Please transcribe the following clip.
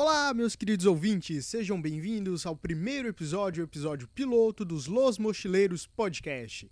Olá, meus queridos ouvintes, sejam bem-vindos ao primeiro episódio, episódio piloto dos Los Mochileiros Podcast.